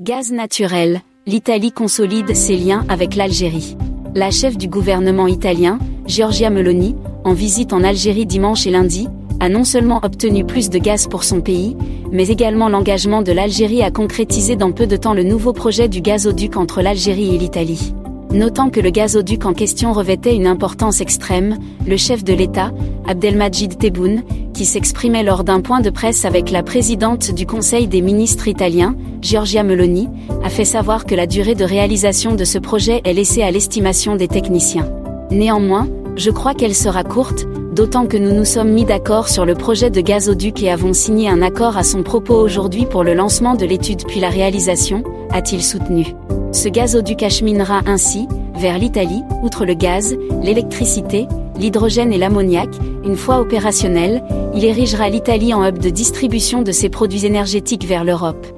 Gaz naturel, l'Italie consolide ses liens avec l'Algérie. La chef du gouvernement italien, Giorgia Meloni, en visite en Algérie dimanche et lundi, a non seulement obtenu plus de gaz pour son pays, mais également l'engagement de l'Algérie à concrétiser dans peu de temps le nouveau projet du gazoduc entre l'Algérie et l'Italie. Notant que le gazoduc en question revêtait une importance extrême, le chef de l'État, Abdelmajid Tebboune, qui s'exprimait lors d'un point de presse avec la présidente du Conseil des ministres italiens, Giorgia Meloni, a fait savoir que la durée de réalisation de ce projet est laissée à l'estimation des techniciens. Néanmoins, je crois qu'elle sera courte, d'autant que nous nous sommes mis d'accord sur le projet de gazoduc et avons signé un accord à son propos aujourd'hui pour le lancement de l'étude puis la réalisation, a-t-il soutenu. Ce gazoduc acheminera ainsi, vers l'Italie, outre le gaz, l'électricité, l'hydrogène et l'ammoniac, une fois opérationnel, il érigera l'Italie en hub de distribution de ses produits énergétiques vers l'Europe.